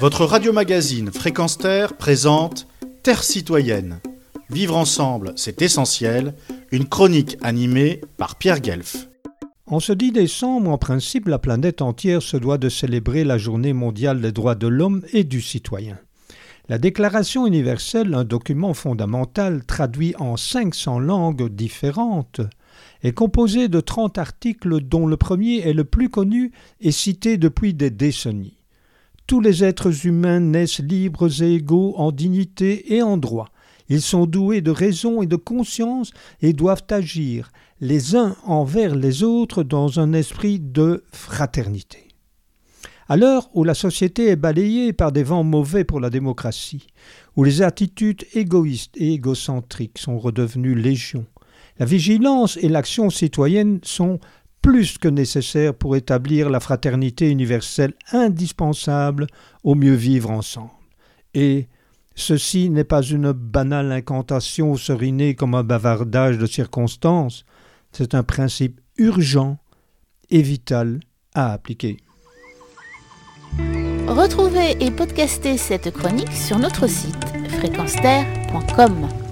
Votre radio-magazine Fréquence Terre présente Terre citoyenne. Vivre ensemble, c'est essentiel. Une chronique animée par Pierre Guelf. En ce 10 décembre, en principe, la planète entière se doit de célébrer la journée mondiale des droits de l'homme et du citoyen. La Déclaration universelle, un document fondamental traduit en 500 langues différentes, est composée de 30 articles dont le premier est le plus connu et cité depuis des décennies. Tous les êtres humains naissent libres et égaux en dignité et en droit. Ils sont doués de raison et de conscience et doivent agir les uns envers les autres dans un esprit de fraternité. À l'heure où la société est balayée par des vents mauvais pour la démocratie, où les attitudes égoïstes et égocentriques sont redevenues légion, la vigilance et l'action citoyenne sont plus que nécessaires pour établir la fraternité universelle indispensable au mieux vivre ensemble. Et ceci n'est pas une banale incantation serinée comme un bavardage de circonstances, c'est un principe urgent et vital à appliquer. Retrouvez et podcastez cette chronique sur notre site fréquenceterre.com.